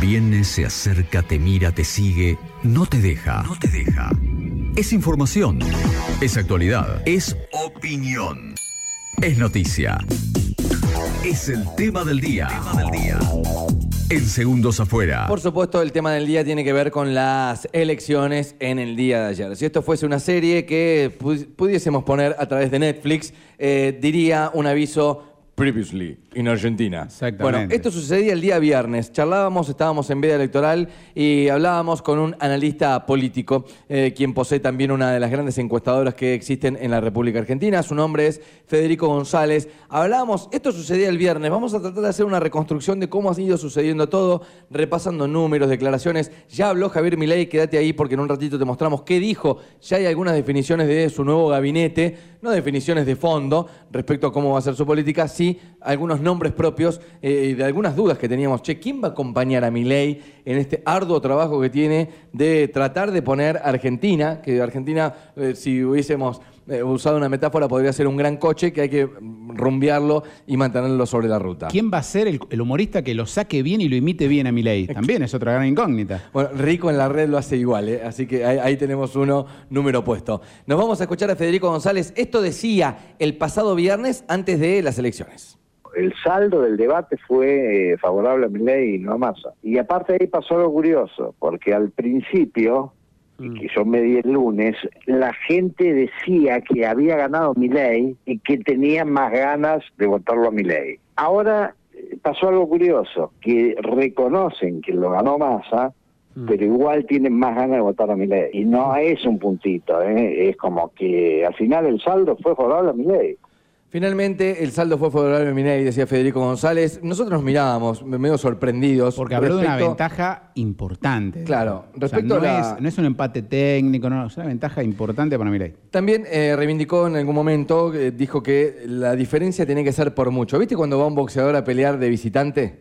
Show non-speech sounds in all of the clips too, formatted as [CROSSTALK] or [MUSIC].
Viene, se acerca, te mira, te sigue, no te deja. No te deja. Es información. Es actualidad. Es opinión. Es noticia. Es el tema del día. Tema del día. En segundos afuera. Por supuesto, el tema del día tiene que ver con las elecciones en el día de ayer. Si esto fuese una serie que pudiésemos poner a través de Netflix, eh, diría un aviso Previously, en Argentina. Exactamente. Bueno, esto sucedía el día viernes. Charlábamos, estábamos en veda electoral y hablábamos con un analista político, eh, quien posee también una de las grandes encuestadoras que existen en la República Argentina. Su nombre es Federico González. Hablábamos, esto sucedía el viernes. Vamos a tratar de hacer una reconstrucción de cómo ha ido sucediendo todo, repasando números, declaraciones. Ya habló Javier Milei, quédate ahí porque en un ratito te mostramos qué dijo. Ya hay algunas definiciones de su nuevo gabinete no definiciones de fondo respecto a cómo va a ser su política, sí algunos nombres propios eh, de algunas dudas que teníamos. Che, ¿quién va a acompañar a Milei en este arduo trabajo que tiene de tratar de poner Argentina, que Argentina, eh, si hubiésemos eh, usado una metáfora, podría ser un gran coche que hay que rumbearlo y mantenerlo sobre la ruta. ¿Quién va a ser el, humorista que lo saque bien y lo imite bien a Milei? También es otra gran incógnita. Bueno, Rico en la red lo hace igual, ¿eh? así que ahí, tenemos uno número puesto. Nos vamos a escuchar a Federico González. Esto decía el pasado viernes antes de las elecciones el saldo del debate fue eh, favorable a Milei y no a Massa. Y aparte ahí pasó algo curioso, porque al principio. Que yo me di el lunes, la gente decía que había ganado mi ley y que tenía más ganas de votarlo a mi ley. Ahora eh, pasó algo curioso, que reconocen que lo ganó Massa, mm. pero igual tienen más ganas de votar a mi ley. Y no es un puntito, ¿eh? es como que al final el saldo fue favorable a mi ley. Finalmente, el saldo fue favorable a Minei, decía Federico González. Nosotros nos mirábamos medio sorprendidos. Porque habló de una ventaja importante. Claro, respecto no a Es, no es un empate técnico, no, es una ventaja importante para Milei. También eh, reivindicó en algún momento, eh, dijo que la diferencia tiene que ser por mucho. ¿Viste cuando va un boxeador a pelear de visitante?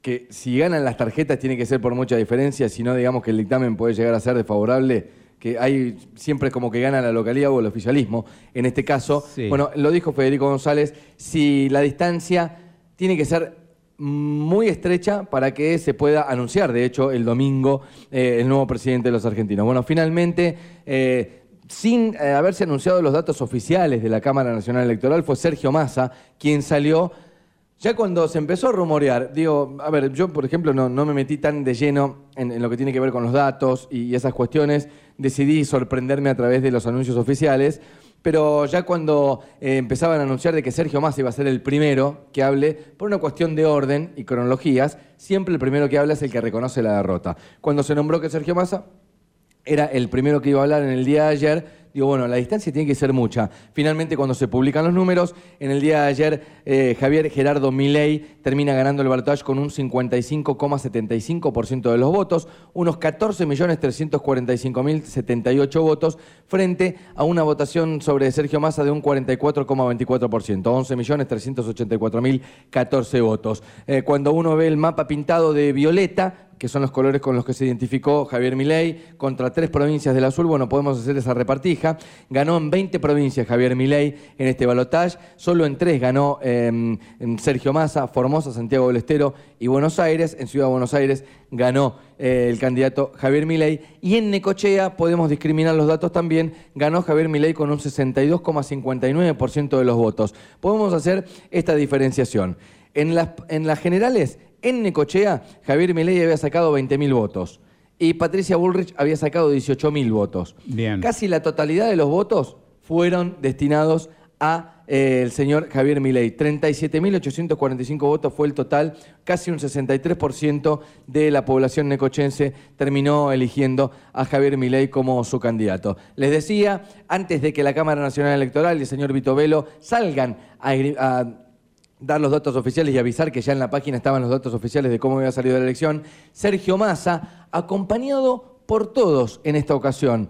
Que si ganan las tarjetas tiene que ser por mucha diferencia, si no, digamos que el dictamen puede llegar a ser desfavorable que hay siempre como que gana la localidad o el oficialismo, en este caso. Bueno, lo dijo Federico González, si la distancia tiene que ser muy estrecha para que se pueda anunciar, de hecho, el domingo eh, el nuevo presidente de los argentinos. Bueno, finalmente, eh, sin eh, haberse anunciado los datos oficiales de la Cámara Nacional Electoral, fue Sergio Massa quien salió ya cuando se empezó a rumorear, digo, a ver, yo por ejemplo no, me metí tan de lleno en, lo que tiene que ver con los datos y, esas cuestiones, decidí sorprenderme a través de los anuncios oficiales, pero ya cuando eh, empezaban a anunciar de que Sergio Massa iba a ser el primero que hable, por una cuestión de orden y cronologías, siempre el primero que habla es el que reconoce la derrota. Cuando se nombró que Sergio Massa era el primero que iba a hablar en el día de ayer, digo, bueno, la distancia tiene que ser mucha. Finalmente, cuando se publican los números, en el día de ayer, eh, Javier Gerardo Milei termina ganando el balotaje con un 55,75% de los votos, unos 14.345.078 votos, frente a una votación sobre Sergio Massa de un 44,24%, 11.384.014 votos. Eh, cuando uno ve el mapa pintado de violeta, que son los colores con los que se identificó Javier Milei, contra tres provincias del azul, bueno, podemos hacer esa repartija. Ganó en 20 provincias Javier Milei en este balotaje, solo en tres ganó em, Sergio Massa, Formosa, Santiago del Estero y Buenos Aires. En Ciudad de Buenos Aires ganó eh, el candidato Javier Milei y en Necochea, podemos discriminar los datos también, ganó Javier Milei con un 62,59% de los votos. Podemos hacer esta diferenciación. En las, en las generales en Necochea, Javier Milei había sacado 20.000 votos y Patricia Bullrich había sacado 18.000 votos. Bien. Casi la totalidad de los votos fueron destinados a eh, el señor Javier Milei. 37.845 votos fue el total, casi un 63% de la población necochense terminó eligiendo a Javier Milei como su candidato. Les decía, antes de que la Cámara Nacional Electoral y el señor Vito Velo salgan a dar los datos oficiales y avisar que ya en la página estaban los datos oficiales de cómo había salido la elección, Sergio Massa, acompañado por todos en esta ocasión.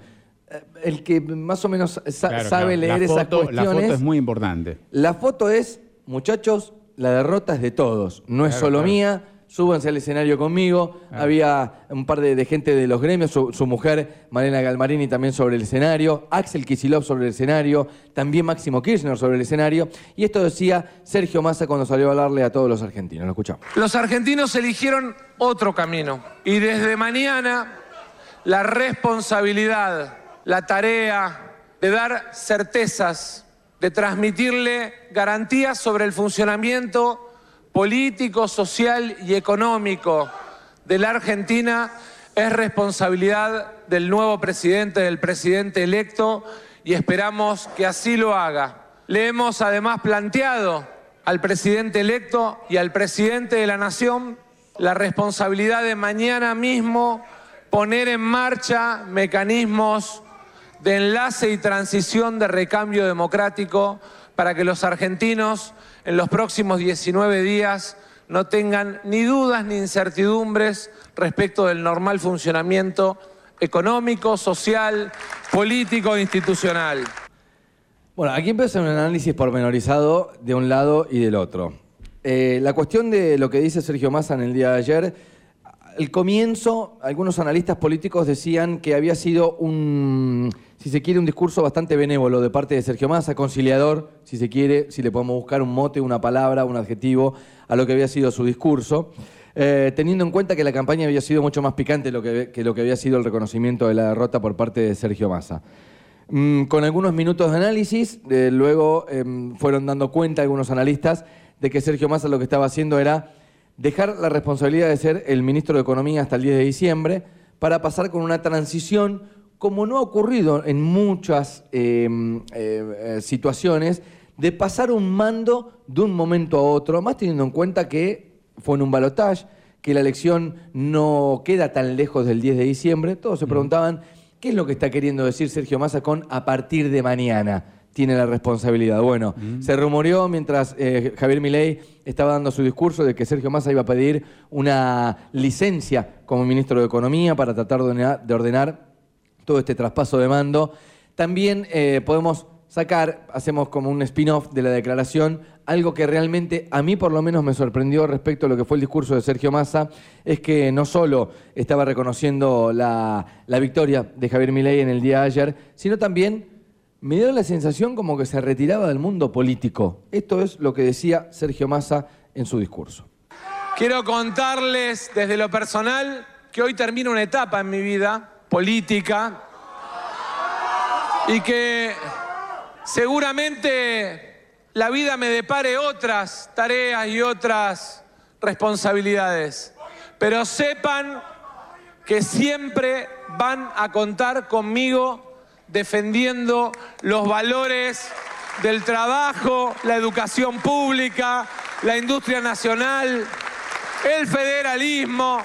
Eh, el que más o menos sabe leer esas cuestiones. La foto es muy importante. La foto es, muchachos, la derrota es de todos. No es solo mía, súbanse al escenario conmigo. Ah. Había un par de, de gente de los gremios, su, su mujer, Malena Galmarini, también sobre el escenario, Axel Kisilov sobre el escenario, también Máximo Kirchner sobre el escenario. Y esto decía Sergio Massa cuando salió a hablarle a todos los argentinos. Lo escuchamos. Los argentinos eligieron otro camino y desde mañana la responsabilidad, la tarea de dar certezas, de transmitirle garantías sobre el funcionamiento político, social y económico de la Argentina es responsabilidad del nuevo presidente, del presidente electo y esperamos que así lo haga. Le hemos además planteado al presidente electo y al presidente de la Nación la responsabilidad de mañana mismo poner en marcha mecanismos de enlace y transición de recambio democrático para que los argentinos en los próximos 19 días no tengan ni dudas ni incertidumbres respecto del normal funcionamiento económico, social, político e institucional. Bueno, aquí empieza un análisis pormenorizado de un lado y del otro. Eh, la cuestión de lo que dice Sergio Massa en el día de ayer, al comienzo, algunos analistas políticos decían que había sido un, si se quiere, un discurso bastante benévolo de parte de Sergio Massa, conciliador, si se quiere, si le podemos buscar un mote, una palabra, un adjetivo a lo que había sido su discurso, eh, teniendo en cuenta que la campaña había sido mucho más picante lo que, lo que había sido el reconocimiento de la derrota por parte de Sergio Massa. Mm, con algunos minutos de análisis, eh, luego em, fueron dando cuenta algunos analistas de que Sergio Massa lo que estaba haciendo era dejar la responsabilidad de ser el ministro de Economía hasta el 10 de diciembre para pasar con una transición, como no ha ocurrido en muchas em, eh, eh, situaciones, de pasar un mando de un momento a otro, más teniendo en cuenta que fue en un balotaje, que la elección no queda tan lejos del 10 de diciembre. Todos se preguntaban, ¿qué es lo que está queriendo decir Sergio Massa con a partir de mañana? tiene la responsabilidad. Bueno, se rumoreó mientras eh, Javier Milei estaba dando su discurso de que Sergio Massa iba a pedir una licencia como ministro de Economía para tratar de ordenar todo este traspaso de mando. También eh, podemos sacar, hacemos como un spin-off de la declaración, algo que realmente a mí por lo menos me sorprendió respecto a lo que fue el discurso de Sergio Massa, es que no solo estaba reconociendo la, la victoria de Javier Milei en el día de ayer, sino también me dio la sensación como que se retiraba del mundo político. Esto es lo que decía Sergio Massa en su discurso. Quiero contarles desde lo personal que hoy termino una etapa en mi vida política y que seguramente la vida me depare otras tareas y otras responsabilidades. Pero sepan que siempre van a contar conmigo defendiendo los valores del trabajo, la educación pública, la industria nacional, el federalismo,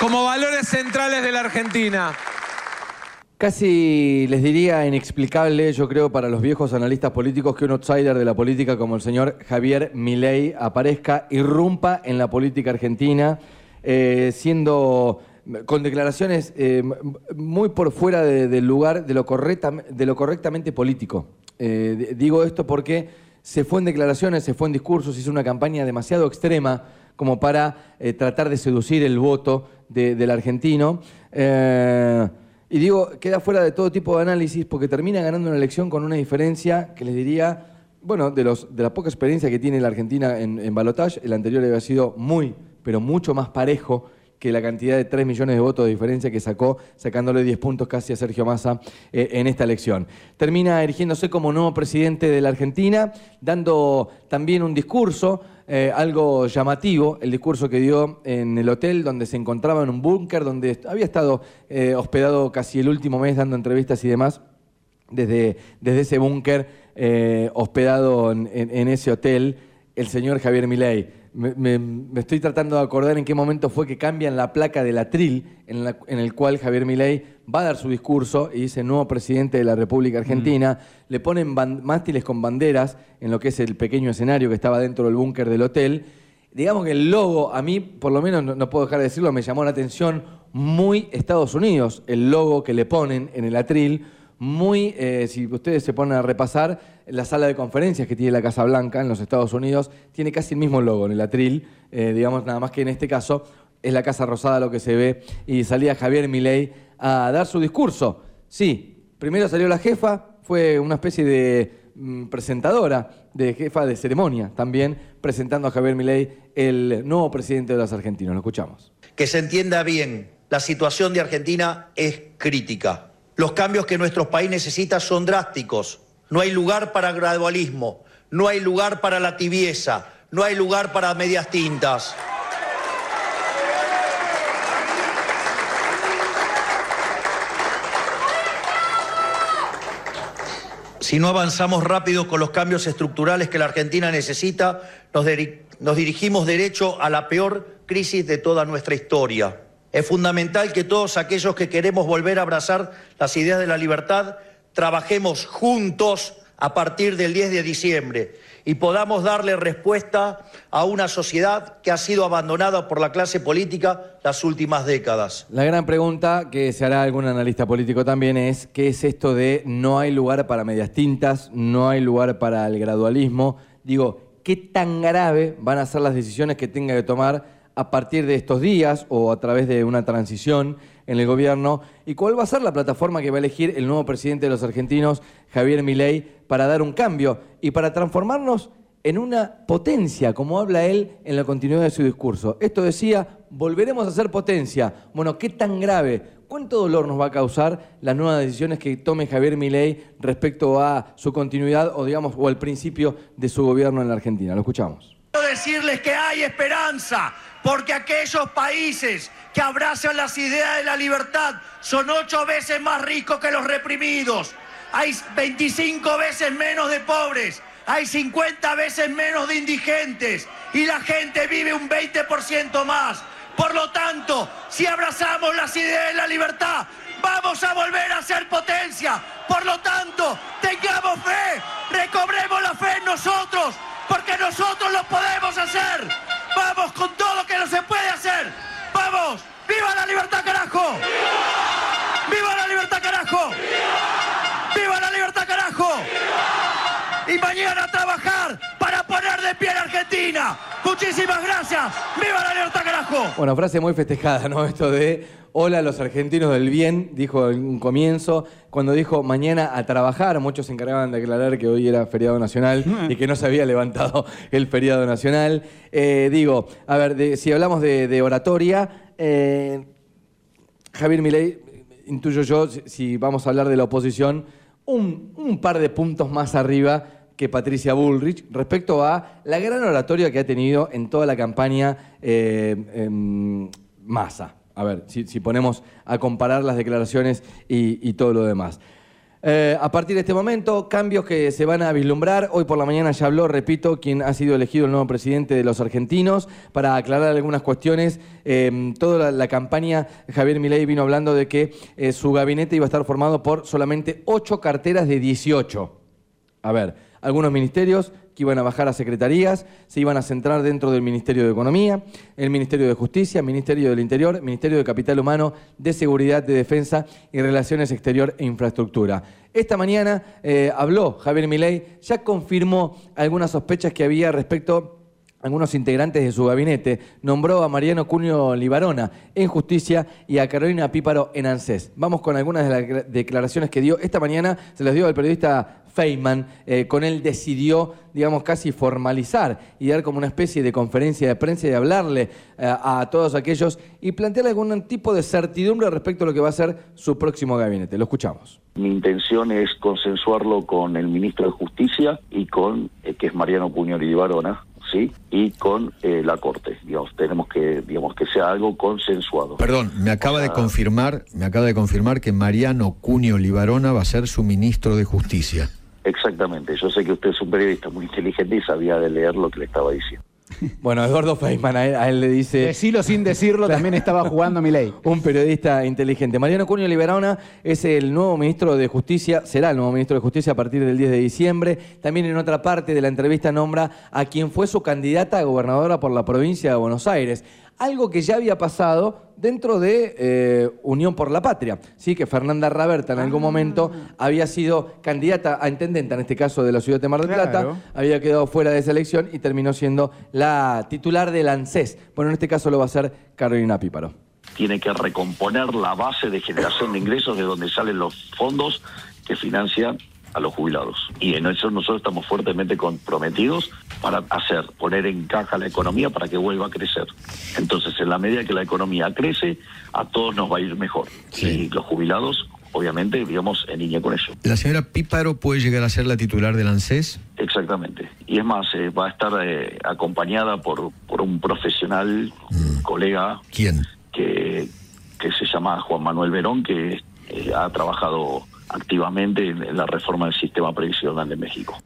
como valores centrales de la Argentina. Casi les diría inexplicable, yo creo, para los viejos analistas políticos que un outsider de la política como el señor Javier Milei aparezca, irrumpa en la política argentina, eh, siendo con declaraciones eh, muy por fuera de- del lugar de lo, correctamente político. Eh, digo esto porque se fue en declaraciones, se fue en discursos, hizo una campaña demasiado extrema como para eh, tratar de seducir el voto de- del argentino. Eh, y digo, queda fuera de todo tipo de análisis porque termina ganando una elección con una diferencia que les diría, bueno, de, los, de la poca experiencia que tiene la Argentina en, en balotaje, el anterior había sido muy, pero mucho más parejo que la cantidad de 3 millones de votos de diferencia que sacó, sacándole 10 puntos casi a Sergio Massa eh, en esta elección. Termina erigiéndose como nuevo presidente de la Argentina, dando también un discurso, eh, algo llamativo, el discurso que dio en el hotel donde se encontraba en un búnker, donde había estado eh, hospedado casi el último mes dando entrevistas y demás desde, desde ese búnker hospedado en, en- en ese hotel, el señor Javier Milei. Me, me- me estoy tratando de acordar en qué momento fue que cambian la placa del atril en, la- en el cual Javier Milei va a dar su discurso y dice nuevo presidente de la República Argentina. Le ponen mástiles con banderas en lo que es el pequeño escenario que estaba dentro del búnker del hotel. Digamos que el logo, a mí, por lo menos no, no puedo dejar de decirlo, me llamó la atención muy Estados Unidos, el logo que le ponen en el atril, muy, eh, si ustedes se ponen a repasar, la sala de conferencias que tiene la Casa Blanca en los Estados Unidos tiene casi el mismo logo en el atril, eh, digamos, nada más que en este caso es la Casa Rosada lo que se ve, y salía Javier Milei a dar su discurso. Sí, primero salió la jefa, fue una especie de mm, presentadora, de jefa de ceremonia también, presentando a Javier Milei, el nuevo presidente de los argentinos. Lo escuchamos. Que se entienda bien, la situación de Argentina es crítica. Los cambios que nuestro país necesita son drásticos. No hay lugar para gradualismo, no hay lugar para la tibieza, no hay lugar para medias tintas. Si no avanzamos rápido con los cambios estructurales que la Argentina necesita, nos, nos, dirigimos derecho a la peor crisis de toda nuestra historia. Es fundamental que todos aquellos que queremos volver a abrazar las ideas de la libertad trabajemos juntos a partir del 10 de diciembre y podamos darle respuesta a una sociedad que ha sido abandonada por la clase política las últimas décadas. La gran pregunta que se hará algún analista político también es, ¿qué es esto de no hay lugar para medias tintas, no hay lugar para el gradualismo? Digo, ¿qué tan grave van a ser las decisiones que tenga que tomar a partir de estos días o a través de una transición en el gobierno y cuál va a ser la plataforma que va a elegir el nuevo presidente de los argentinos, Javier Milei, para dar un cambio y para transformarnos en una potencia, como habla él en la continuidad de su discurso. Esto decía, volveremos a ser potencia. Bueno, ¿qué tan grave? ¿Cuánto dolor nos va a causar las nuevas decisiones que tome Javier Milei respecto a su continuidad o digamos o al principio de su gobierno en la Argentina? Lo escuchamos. Quiero decirles que hay esperanza, porque aquellos países que abrazan las ideas de la libertad son ocho veces más ricos que los reprimidos. Hay 25 veces menos de pobres, hay 50 veces menos de indigentes y la gente vive un 20% más. Por lo tanto, si abrazamos las ideas de la libertad, vamos a volver a ser potencia. Por lo tanto, tengamos fe, recobremos la fe en nosotros, porque nosotros lo podemos hacer. Vamos con todo que no se puede hacer. Vamos. ¡Viva la libertad, carajo! ¡Viva la libertad, carajo! ¡Viva la libertad, carajo! Y mañana a trabajar para poner de pie a la Argentina. Muchísimas gracias. ¡Viva la libertad, carajo! Bueno, frase muy festejada, ¿no? Esto de Hola a los argentinos del bien, dijo en un comienzo. Cuando dijo mañana a trabajar, muchos se encargaban de aclarar que hoy era feriado nacional y que no se había levantado [LAUGHS] el feriado nacional. Eh, digo, a ver, si hablamos de, oratoria, eh, Javier Milei, intuyo yo, si vamos a hablar de la oposición, un, par de puntos más arriba que Patricia Bullrich respecto a la gran oratoria que ha tenido en toda la campaña eh, Massa a ver, si, ponemos a comparar las declaraciones y, todo lo demás. Eh, a partir de este momento, cambios que se van a vislumbrar. Hoy por la mañana ya habló, repito, quien ha sido elegido el nuevo presidente de los argentinos para aclarar algunas cuestiones. Eh, toda la, campaña, Javier Milei vino hablando de que eh, su gabinete iba a estar formado por solamente ocho carteras de 18. A ver, algunos ministerios iban a bajar a secretarías, se iban a centrar dentro del Ministerio de Economía, el Ministerio de Justicia, Ministerio del Interior, Ministerio de Capital Humano, de Seguridad, de Defensa y Relaciones Exterior e Infraestructura. Esta mañana eh, habló Javier Milei, ya confirmó algunas sospechas que había respecto algunos integrantes de su gabinete, nombró a Mariano Cunio Libarona en Justicia y a Carolina Píparo en ANSES. Vamos con algunas de las declaraciones que dio esta mañana, se las dio al periodista Feynman, eh, con él decidió, digamos, casi formalizar y dar como una especie de conferencia de prensa y hablarle eh, a todos aquellos y plantearle algún tipo de certidumbre respecto a lo que va a ser su próximo gabinete. Lo escuchamos. Mi intención es consensuarlo con el ministro de Justicia y con, eh, que es Mariano Cunio Libarona, ¿sí? y con eh, la Corte. Digamos, tenemos que, digamos, que sea algo consensuado. Perdón, me acaba de confirmar, me acaba de confirmar que Mariano Cunio Libarona va a ser su ministro de Justicia. Exactamente, yo sé que usted es un periodista muy inteligente y sabía de leer lo que le estaba diciendo. [LAUGHS] Bueno, Eduardo Feynman a él, le dice... Decirlo sin decirlo, también estaba jugando mi ley. [LAUGHS] Un periodista inteligente. Mariano Cunio Liberona es el nuevo ministro de Justicia, será el nuevo ministro de Justicia a partir del 10 de diciembre. También en otra parte de la entrevista nombra a quien fue su candidata a gobernadora por la provincia de Buenos Aires. Algo que ya había pasado dentro de eh, Unión por la Patria, sí, que Fernanda Raberta en algún momento había sido candidata a intendenta, en este caso de la ciudad de Mar del Plata, Claro. había quedado fuera de esa elección y terminó siendo la titular del ANSES. Bueno, en este caso lo va a ser Carolina Píparo. Tiene que recomponer la base de generación de ingresos de donde salen los fondos que financian a los jubilados. Y en eso nosotros estamos fuertemente comprometidos para hacer, poner en caja la economía para que vuelva a crecer. Entonces, en la medida que la economía crece, a todos nos va a ir mejor. Sí. Y los jubilados, obviamente, digamos, en línea con eso. ¿La señora Píparo puede llegar a ser la titular del ANSES? Exactamente. Y es más, eh, va a estar eh, acompañada por, por un profesional, colega, ¿Quién? que, que se llama Juan Manuel Verón, que eh, ha trabajado activamente en, la reforma del sistema previsional de México.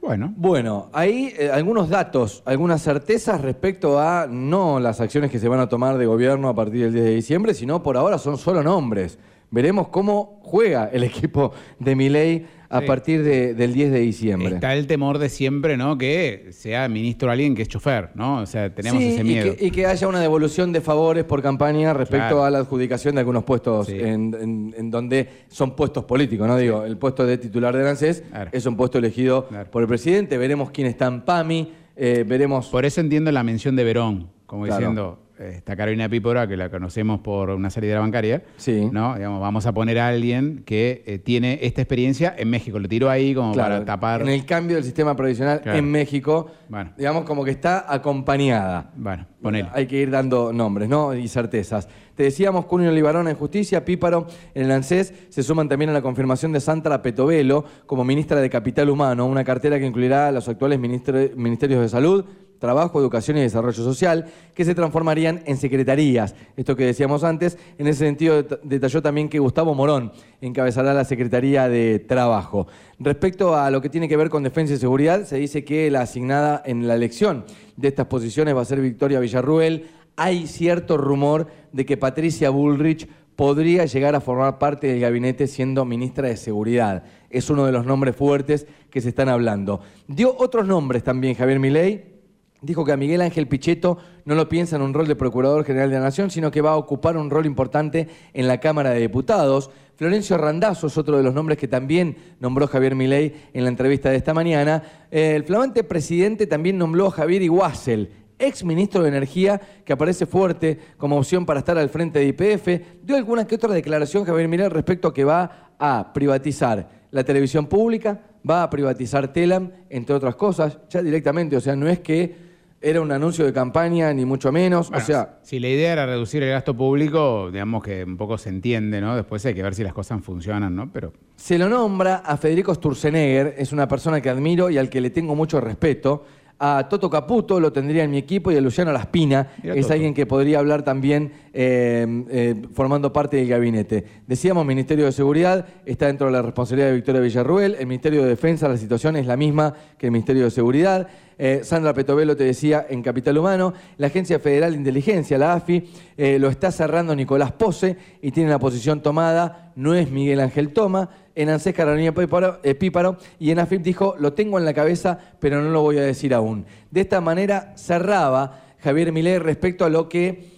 Bueno, Bueno, hay eh, algunos datos, algunas certezas respecto a no las acciones que se van a tomar de gobierno a partir del 10 de diciembre, sino por ahora son solo nombres. Veremos cómo juega el [LAUGHS] equipo de Milei a Sí. partir de- del 10 de diciembre. está el temor de siempre, ¿no? Que sea ministro alguien que es chofer, ¿no? O sea, tenemos Sí, ese y miedo. que, y que haya una devolución de favores por campaña respecto Claro. a la adjudicación de algunos puestos Sí. en, en- en donde son puestos políticos, ¿no? Digo, el puesto de titular de ANSES Claro. es un puesto elegido Claro. por el presidente. Veremos quién está en PAMI, eh, veremos Por eso entiendo la mención de Verón, como diciendo, está Carolina Pípora, que la conocemos por una salida bancaria, Sí. ¿no? Digamos, vamos a poner a alguien que eh, tiene esta experiencia en México. Lo tiro ahí como Claro, para tapar. En el cambio del sistema provisional Claro. en México, Bueno. digamos como que está acompañada. Bueno, ponele. Hay que ir dando nombres, ¿no? Y certezas. Te decíamos, Cunio Libarón en Justicia, Píparo en el ANSES, se suman también a la confirmación de Sandra Petovelo como ministra de Capital Humano, una cartera que incluirá a los actuales ministerios de Salud, Trabajo, Educación y Desarrollo Social, que se transformarían en secretarías. Esto que decíamos antes, en ese sentido det- detalló también que Gustavo Morón encabezará la Secretaría de Trabajo. Respecto a lo que tiene que ver con defensa y seguridad, se dice que la asignada en la elección de estas posiciones va a ser Victoria Villarruel. Hay cierto rumor de que Patricia Bullrich podría llegar a formar parte del gabinete siendo ministra de Seguridad. Es uno de los nombres fuertes que se están hablando. Dio otros nombres también Javier Milei. Dijo que a Miguel Ángel Pichetto no lo piensa en un rol de Procurador General de la Nación, sino que va a ocupar un rol importante en la Cámara de Diputados. Florencio Randazzo es otro de los nombres que también nombró Javier Milei en la entrevista de esta mañana. El flamante presidente también nombró a Javier Iguasel, ex ministro de Energía, que aparece fuerte como opción para estar al frente de IPF. Dio alguna que otra declaración Javier Milei respecto a que va a privatizar la televisión pública, va a privatizar Telam, entre otras cosas, ya directamente. O sea, no es que era un anuncio de campaña, ni mucho menos. Bueno, o sea, si la idea era reducir el gasto público, digamos que un poco se entiende, ¿no? Después hay que ver si las cosas funcionan, ¿no? Pero Se lo nombra a Federico Sturzenegger, es una persona que admiro y al que le tengo mucho respeto. A Toto Caputo lo tendría en mi equipo y a Luciano Laspina Mira es Toto. alguien que podría hablar también eh, eh, formando parte del gabinete. Decíamos, Ministerio de Seguridad está dentro de la responsabilidad de Victoria Villarruel, el Ministerio de Defensa, la situación es la misma que el Ministerio de Seguridad. Eh, Sandra Petovelo te decía en Capital Humano, la Agencia Federal de Inteligencia, la AFI, eh, lo está cerrando Nicolás Pose y tiene la posición tomada, no es Miguel Ángel Toma, en ANSES Carolina Píparo, eh, Píparo y en AFIP dijo, lo tengo en la cabeza, pero no lo voy a decir aún. De esta manera cerraba Javier Milei respecto a lo que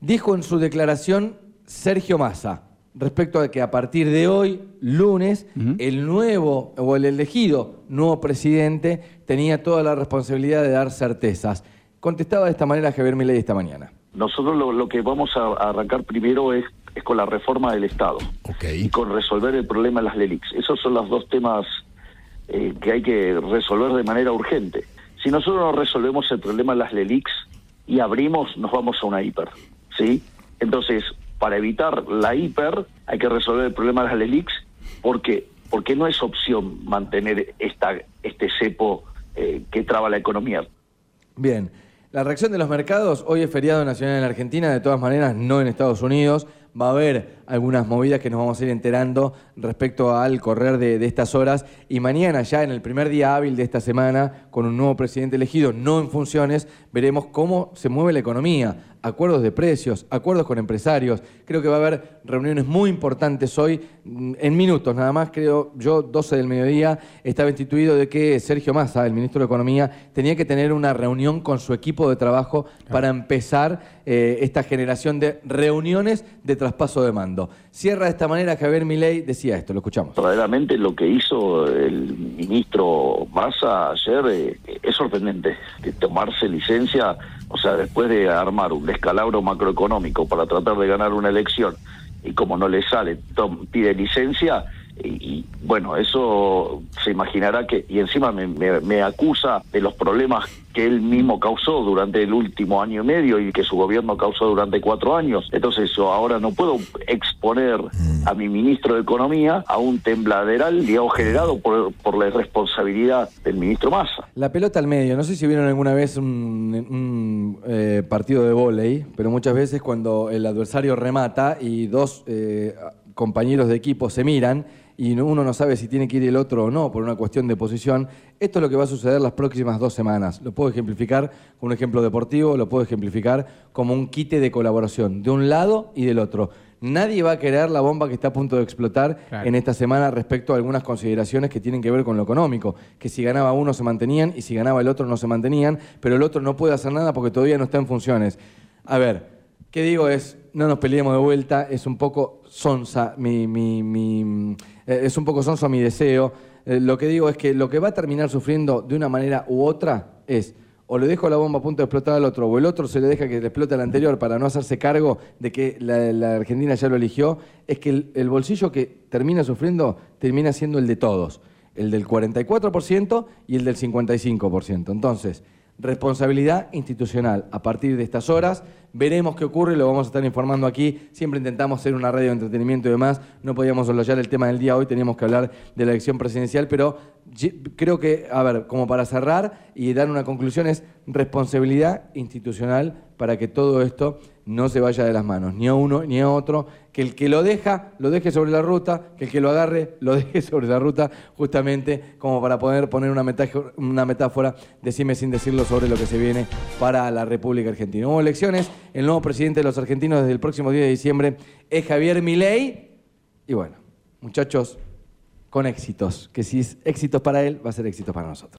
dijo en su declaración Sergio Massa, respecto a que a partir de hoy, lunes, el nuevo o el elegido nuevo presidente tenía toda la responsabilidad de dar certezas. Contestaba de esta manera Javier Milei esta mañana. Nosotros lo, lo que vamos a, a arrancar primero es, es con la reforma del Estado Ok. y con resolver el problema de las LELIX. Esos son los dos temas eh, que hay que resolver de manera urgente. Si nosotros no resolvemos el problema de las LELIX y abrimos, nos vamos a una hiper. ¿sí? Entonces, para evitar la hiper, hay que resolver el problema de las LELIX. ¿Por qué? Porque no es opción mantener esta, este cepo eh, que traba la economía. Bien, la reacción de los mercados, hoy es feriado nacional en Argentina, de todas maneras no en Estados Unidos, va a haber algunas movidas que nos vamos a ir enterando respecto al correr de, de estas horas. Y mañana, ya en el primer día hábil de esta semana, con un nuevo presidente elegido, no en funciones, veremos cómo se mueve la economía acuerdos de precios, acuerdos con empresarios. Creo que va a haber reuniones muy importantes hoy, mm, en minutos nada más, creo yo, 12 del mediodía, estaba instituido de que Sergio Massa, el ministro de Economía, tenía que tener una reunión con su equipo de trabajo para empezar eh, esta generación de reuniones de traspaso de mando. Cierra de esta manera Javier Milei, decía esto, lo escuchamos. Verdaderamente lo que hizo el ministro Massa ayer eh, es sorprendente, de tomarse licencia, o sea, después de armar un descalabro macroeconómico para tratar de ganar una elección y como no le sale, pide licencia y, bueno, eso se imaginará que, y encima me, me, acusa de los problemas que él mismo causó durante el último año y medio y que su gobierno causó durante cuatro años. Entonces yo ahora no puedo exponer a mi ministro de Economía a un tembladeral, digamos, generado por, por la irresponsabilidad del ministro Massa. La pelota al medio, no sé si vieron alguna vez un, eh, partido de vóley, pero muchas veces cuando el adversario remata y dos eh, compañeros de equipo se miran, y uno no sabe si tiene que ir el otro o no por una cuestión de posición, esto es lo que va a suceder las próximas dos semanas. Lo puedo ejemplificar con un ejemplo deportivo, lo puedo ejemplificar como un quite de colaboración, de un lado y del otro. Nadie va a querer la bomba que está a punto de explotar en esta semana respecto a algunas consideraciones que tienen que ver con lo económico, que si ganaba uno se mantenían y si ganaba el otro no se mantenían, pero el otro no puede hacer nada porque todavía no está en funciones. A ver, ¿qué digo es, no nos peleemos de vuelta, es un poco sonsa mi, mi, mi eh, es un poco sonso mi deseo. Eh, lo que digo es que lo que va a terminar sufriendo de una manera u otra es o le dejo la bomba a punto de explotar al otro, o el otro se le deja que le explote al anterior para no hacerse cargo de que la, Argentina ya lo eligió, es que el, bolsillo que termina sufriendo termina siendo el de todos, el del 44% y el del 55%. Entonces, responsabilidad institucional. A partir de estas horas veremos qué ocurre, lo vamos a estar informando aquí. Siempre intentamos ser una radio de entretenimiento y demás. No podíamos soslayar el tema del día hoy, teníamos que hablar de la elección presidencial, pero creo que, a ver, como para cerrar y dar una conclusión, es responsabilidad institucional para que todo esto no se vaya de las manos, ni a uno ni a otro, que el que lo deja, lo deje sobre la ruta, que el que lo agarre, [LAUGHS] lo deje sobre la ruta, justamente como para poder poner una metáfora, una metáfora decime sin decirlo, sobre lo que se viene para la República Argentina. Hubo elecciones, el nuevo presidente de los argentinos desde el próximo 10 de diciembre es Javier Milei, y bueno, muchachos, con éxitos, que si es éxitos para él, va a ser éxitos para nosotros.